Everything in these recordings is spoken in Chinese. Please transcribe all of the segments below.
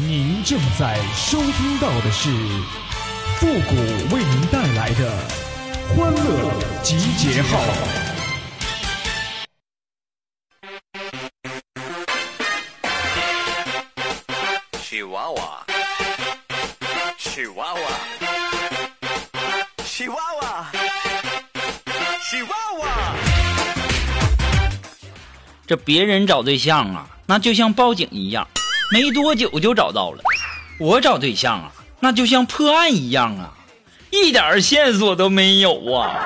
您正在收听到的是复古为您带来的欢乐集结号。喜娃娃，喜娃娃，喜娃娃，喜娃娃。这别人找对象啊，那就像报警一样，没多久就找到了；我找对象啊，那就像破案一样啊，一点线索都没有啊！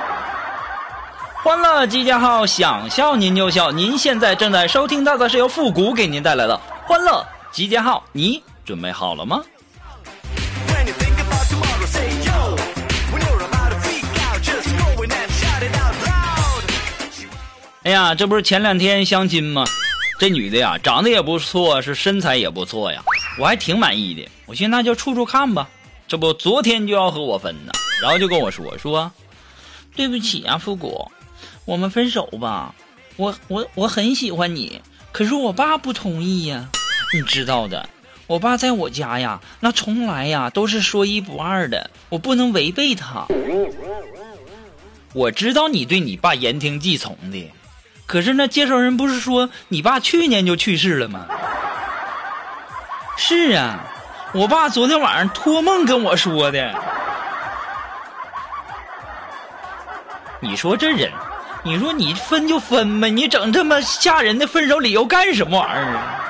欢乐集结号，想笑您就笑。您现在正在收听到的是由复古给您带来的欢乐集结号，你准备好了吗.哎呀，这不是前两天相亲吗？这女的呀，长得也不错，是身材也不错呀，我还挺满意的。我寻思那就处处看吧。这不，昨天就要和我分呢，然后就跟我说说，对不起啊，复古，我们分手吧。我我我很喜欢你，可是我爸不同意呀。你知道的，我爸在我家呀，那从来呀都是说一不二的，我不能违背他。我知道你对你爸言听计从的，可是那介绍人不是说你爸去年就去世了吗？是啊，我爸昨天晚上托梦跟我说的。你说这人，你说你分就分呗，你整这么吓人的分手理由干什么玩意儿？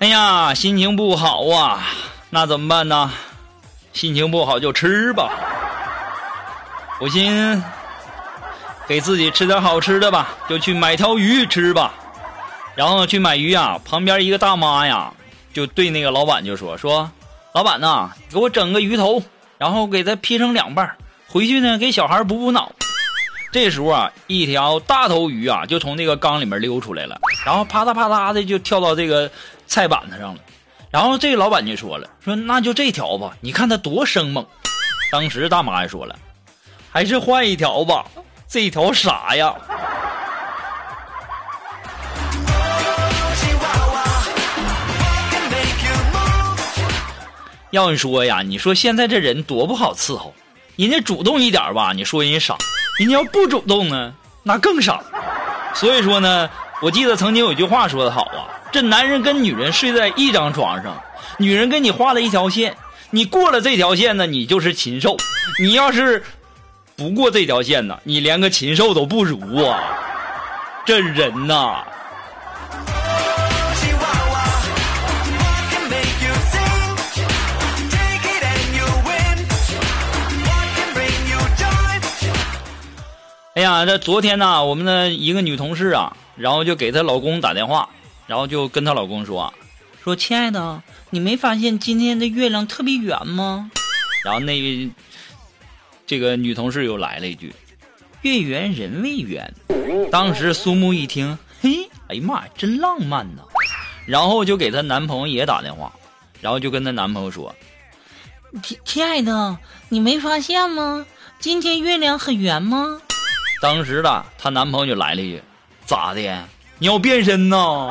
哎呀，心情不好啊，那怎么办呢？心情不好就吃吧。我寻给自己吃点好吃的吧，就去买条鱼吃吧。然后去买鱼啊，旁边一个大妈呀，就对那个老板就说说，老板呐，给我整个鱼头，然后给它劈成两半，回去呢给小孩补补脑。这时候啊，一条大头鱼啊就从那个缸里面溜出来了，然后啪嗒啪嗒的就跳到这个菜板子上了。然后这个老板就说了，说那就这条吧，你看它多生猛。当时大妈也说了，还是换一条吧，这条傻呀。要你说呀，你说现在这人多不好伺候，人家主动一点吧，你说人家傻；人家要不主动呢，那更傻。所以说呢，我记得曾经有句话说的好啊，这男人跟女人睡在一张床上，女人跟你画了一条线，你过了这条线呢，你就是禽兽；你要是不过这条线呢，你连个禽兽都不如啊！这人呐，哎呀，这昨天呢，我们的一个女同事啊，然后就给她老公打电话，然后就跟她老公说，说亲爱的，你没发现今天的月亮特别圆吗？然后那这个女同事又来了一句，月圆人未圆。当时苏木一听，嘿，哎呀妈呀，真浪漫呐！然后就给她男朋友也打电话，然后就跟她男朋友说，亲亲爱的，你没发现吗？今天月亮很圆吗？当时的她男朋友就来了一句：“咋的？你要变身呐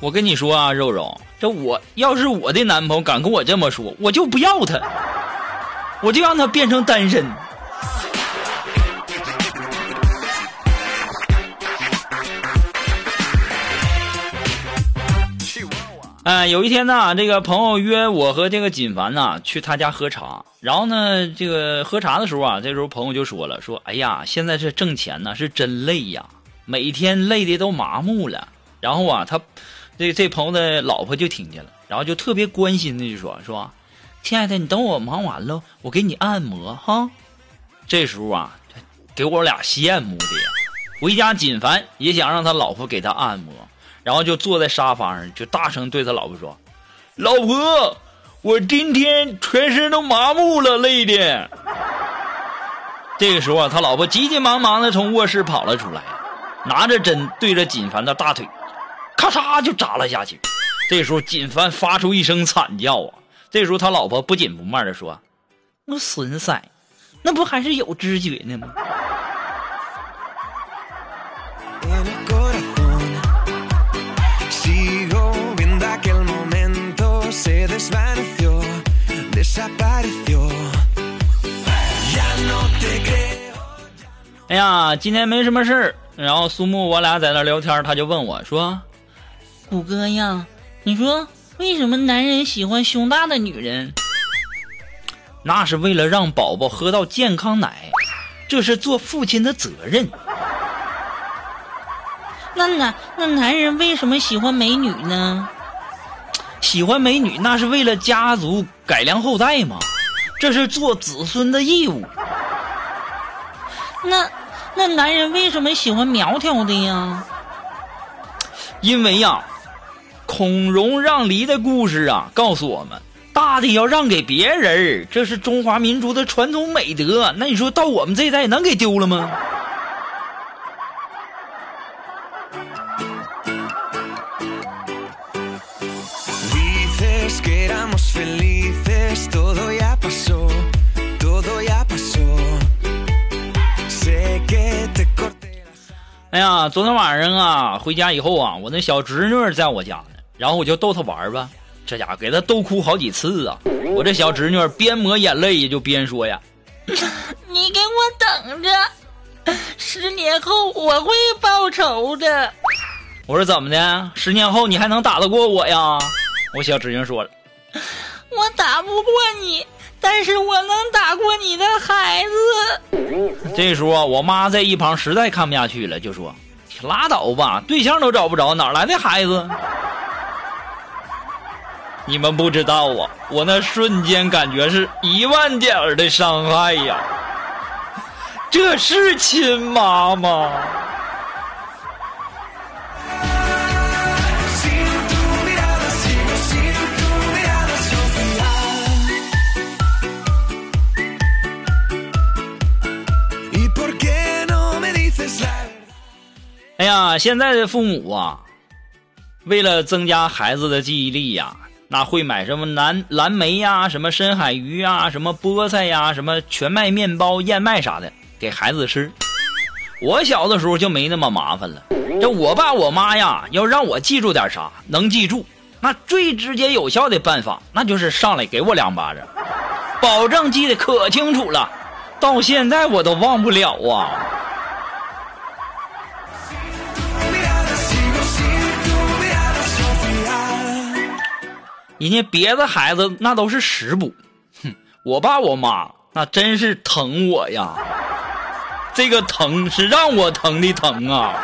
我跟你说啊，肉肉，这我要是我的男朋友敢跟我这么说，我就不要他，我就让他变成单身。哎，有一天呢，这个朋友约我和这个锦凡呢去他家喝茶，然后呢，这个喝茶的时候啊，这时候朋友就说了，说，哎呀，现在这挣钱呢是真累呀，每天累的都麻木了。然后啊，他这这朋友的老婆就听见了，然后就特别关心的就说，说，亲爱的，你等我忙完了，我给你按摩哈。这时候啊，给我俩羡慕的呀。回家，锦凡也想让他老婆给他按摩，然后就坐在沙发上，就大声对他老婆说：“老婆，我今天全身都麻木了，累的。”这个时候啊，他老婆急急忙忙的从卧室跑了出来，拿着针对着锦凡的大腿，咔嚓就扎了下去。这时候锦凡发出一声惨叫啊！这时候他老婆不紧不慢的说：“我孙子，那不还是有知觉呢吗？”哎呀，今天没什么事儿，然后苏木我俩在那聊天，他就问我说：“虎哥呀，你说为什么男人喜欢胸大的女人？那是为了让宝宝喝到健康奶，这是做父亲的责任。那男那男人为什么喜欢美女呢？喜欢美女那是为了家族改良后代嘛，这是做子孙的义务。那那男人为什么喜欢苗条的呀？因为呀，孔融让梨的故事啊，告诉我们，大的要让给别人，这是中华民族的传统美德。那你说到我们这一代能给丢了吗？哎呀，昨天晚上啊，回家以后啊，我那小侄女在我家呢，然后我就逗她玩吧，这家伙给她逗哭好几次啊。我这小侄女边抹眼泪也就边说呀：“ 你给我等着，十年后我会报仇的。”我说怎么的？十年后你还能打得过我呀？我小侄女说了：“ 我打不过你，但是我能打过你的孩子。”这时候，我妈在一旁实在看不下去了，就说：“拉倒吧，对象都找不着，哪来的孩子？”你们不知道啊，我那瞬间感觉是一万点儿的伤害呀！这是亲妈吗？现在的父母啊，为了增加孩子的记忆力呀，那会买什么蓝蓝莓呀、什么深海鱼呀、什么菠菜呀、什么全麦面包、燕麦啥的给孩子吃。我小的时候就没那么麻烦了。这我爸我妈呀，要让我记住点啥，能记住，那最直接有效的办法，那就是上来给我两巴掌，保证记得可清楚了，到现在我都忘不了啊。人家别的孩子那都是食补。哼我爸我妈那真是疼我呀。这个疼是让我疼的疼啊。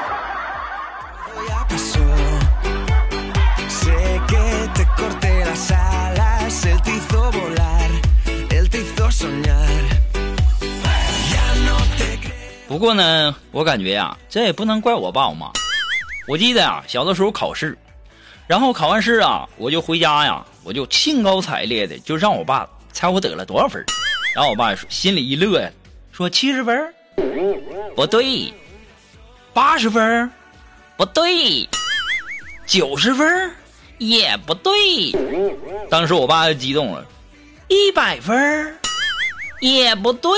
不过呢我感觉呀这也不能怪我爸我妈。我记得呀小的时候考试然后考完试啊，我就回家呀，我就兴高采烈的就让我爸猜我得了多少分然后我爸说心里一乐呀，说七十分不对，八十分不对，九十分也不对。当时我爸就激动了，一百分也不对。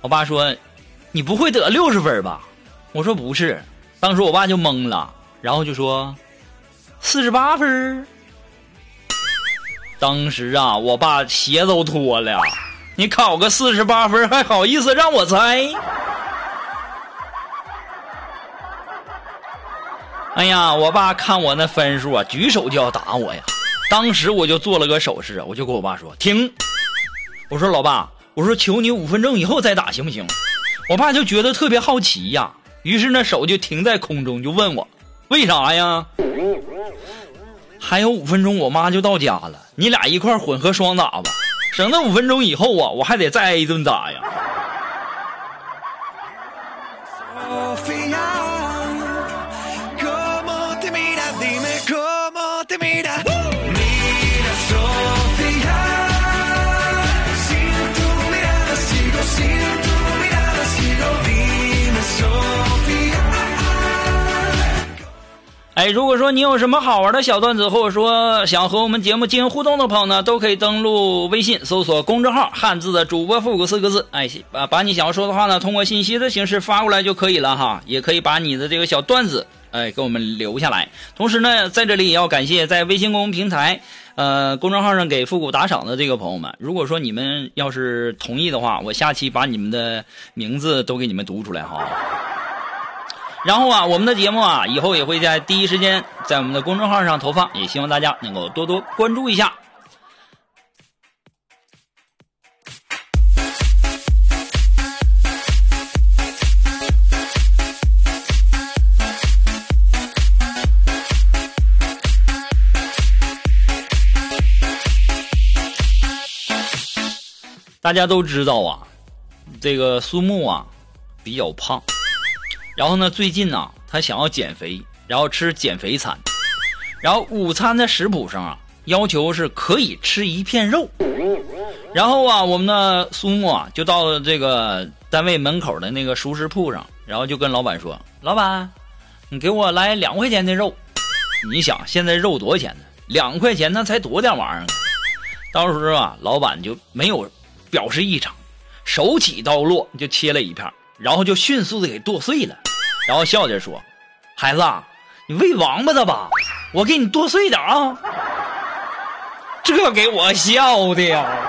我爸说：“你不会得六十分吧？”我说：“不是。”当时我爸就懵了，然后就说：“四十八分。”当时啊，我爸鞋都脱了。你考个四十八分，还好意思让我猜？哎呀，我爸看我那分数啊，举手就要打我呀。当时我就做了个手势，我就跟我爸说：“停！”我说：“老爸，我说求你五分钟以后再打行不行？”我爸就觉得特别好奇呀，于是那手就停在空中，就问我：“为啥呀？”还有五分钟，我妈就到家了，你俩一块混合双打吧，省得五分钟以后啊，我还得再挨一顿打呀。如果说你有什么好玩的小段子，或者说想和我们节目进行互动的朋友呢，都可以登录微信搜索公众号“汉字的主播复古”四个字，哎，把把你想要说的话呢，通过信息的形式发过来就可以了哈。也可以把你的这个小段子，哎，给我们留下来。同时呢，在这里也要感谢在微信公众平台。呃，公众号上给复古打赏的这个朋友们，如果说你们要是同意的话，我下期把你们的名字都给你们读出来哈。然后啊，我们的节目啊，以后也会在第一时间在我们的公众号上投放，也希望大家能够多多关注一下。大家都知道啊，这个苏木啊比较胖，然后呢，最近呢，他想要减肥，然后吃减肥餐，然后午餐的食谱上啊，要求是可以吃一片肉，然后啊，我们的苏木啊就到了这个单位门口的那个熟食铺上，然后就跟老板说：“老板，你给我来两块钱的肉。”你想现在肉多少钱呢？两块钱那才多点玩意儿啊！当时啊，老板就没有。表示异常，手起刀落就切了一片，然后就迅速的给剁碎了，然后笑着说：“孩子，你喂王八的吧？我给你剁碎点啊！”这给我笑的呀。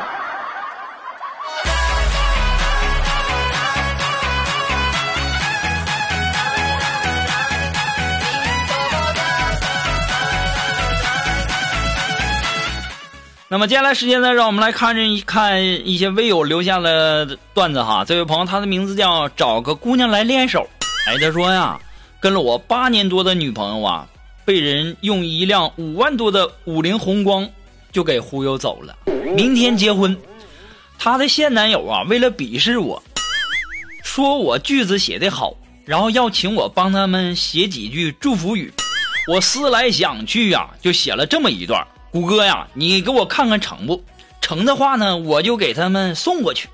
那么接下来时间呢，让我们来看这一看一些微友留下的段子哈。这位朋友，他的名字叫找个姑娘来练手。哎，他说呀，跟了我八年多的女朋友啊，被人用一辆五万多的五菱宏光就给忽悠走了。明天结婚，他的现男友啊，为了鄙视我，说我句子写得好，然后要请我帮他们写几句祝福语。我思来想去呀，就写了这么一段。虎哥呀，你给我看看成不成的话呢，我就给他们送过去。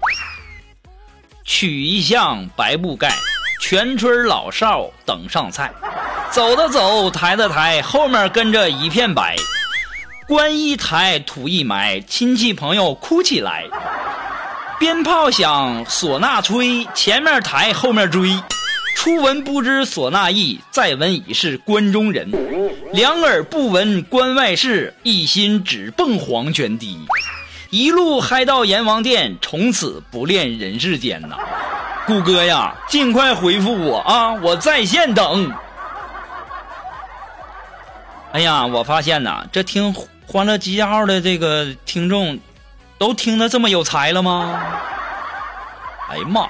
取一项白布盖，全村老少等上菜。走的走，抬的抬，后面跟着一片白。棺一抬，土一埋，亲戚朋友哭起来。鞭炮响，唢呐吹，前面抬，后面追。初闻不知唢呐意，再闻已是关中人。两耳不闻关外事，一心只蹦黄泉滴。一路嗨到阎王殿，从此不恋人世间呐。谷歌呀，尽快回复我啊，我在线等。哎呀，我发现呐，这听《欢乐集结号》的这个听众，都听得这么有才了吗？哎呀妈呀！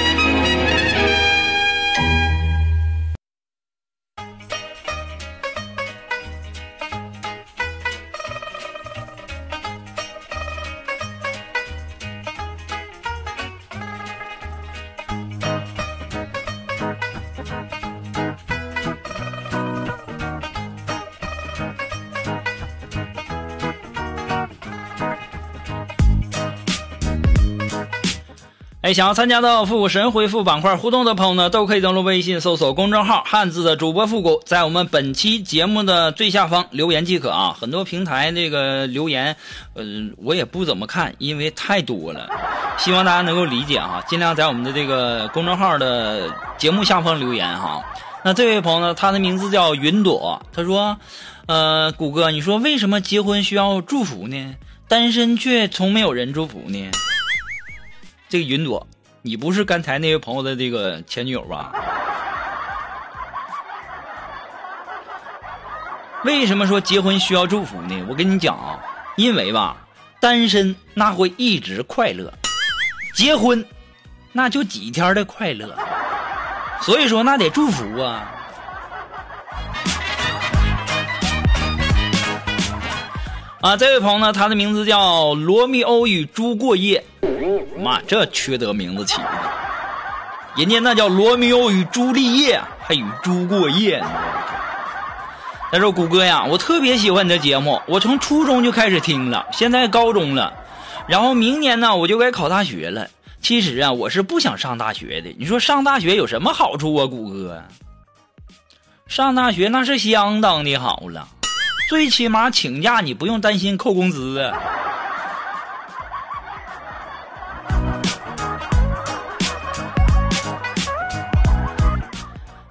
哎，想要参加到复古神回复板块互动的朋友呢，都可以登录微信搜索公众号“汉字的主播复古”，在我们本期节目的最下方留言即可啊。很多平台那个留言，呃，我也不怎么看，因为太多了，希望大家能够理解哈，尽量在我们的这个公众号的节目下方留言哈。那这位朋友呢，他的名字叫云朵，他说：“呃，谷歌，你说为什么结婚需要祝福呢？单身却从没有人祝福呢？”这个云朵，你不是刚才那位朋友的这个前女友吧？为什么说结婚需要祝福呢？我跟你讲啊，因为吧，单身那会一直快乐，结婚那就几天的快乐，所以说那得祝福啊。啊，这位朋友呢，他的名字叫《罗密欧与猪过夜》。妈，这缺德名字起的！人家那叫罗密欧与朱丽叶，还与猪过夜呢。他说：“谷歌呀，我特别喜欢你的节目，我从初中就开始听了，现在高中了，然后明年呢我就该考大学了。其实啊，我是不想上大学的。你说上大学有什么好处啊？谷歌，上大学那是相当的好了，最起码请假你不用担心扣工资啊。”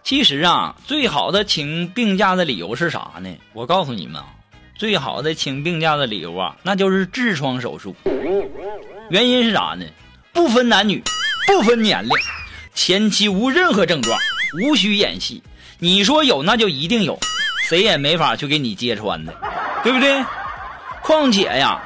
其实啊，最好的请病假的理由是啥呢？我告诉你们啊，最好的请病假的理由啊，那就是痔疮手术。原因是啥呢？不分男女，不分年龄，前期无任何症状，无需演戏。你说有，那就一定有，谁也没法去给你揭穿的，对不对？况且呀，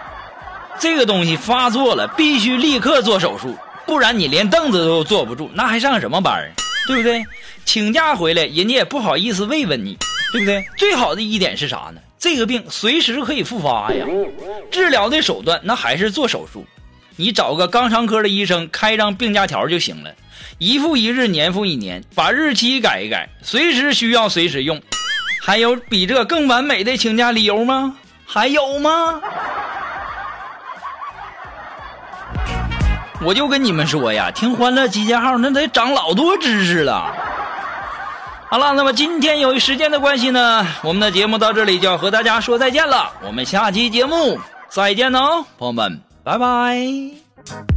这个东西发作了，必须立刻做手术，不然你连凳子都坐不住，那还上什么班啊？对不对？请假回来，人家也不好意思慰问你，对不对？最好的一点是啥呢？这个病随时可以复发呀。治疗的手段那还是做手术，你找个肛肠科的医生开张病假条就行了，一复一日，年复一年，把日期改一改，随时需要随时用。还有比这更完美的请假理由吗？还有吗？我就跟你们说呀，听《欢乐集结号》那得长老多知识了。好了，那么今天由于时间的关系呢，我们的节目到这里就要和大家说再见了。我们下期节目再见哦，朋友们，拜拜。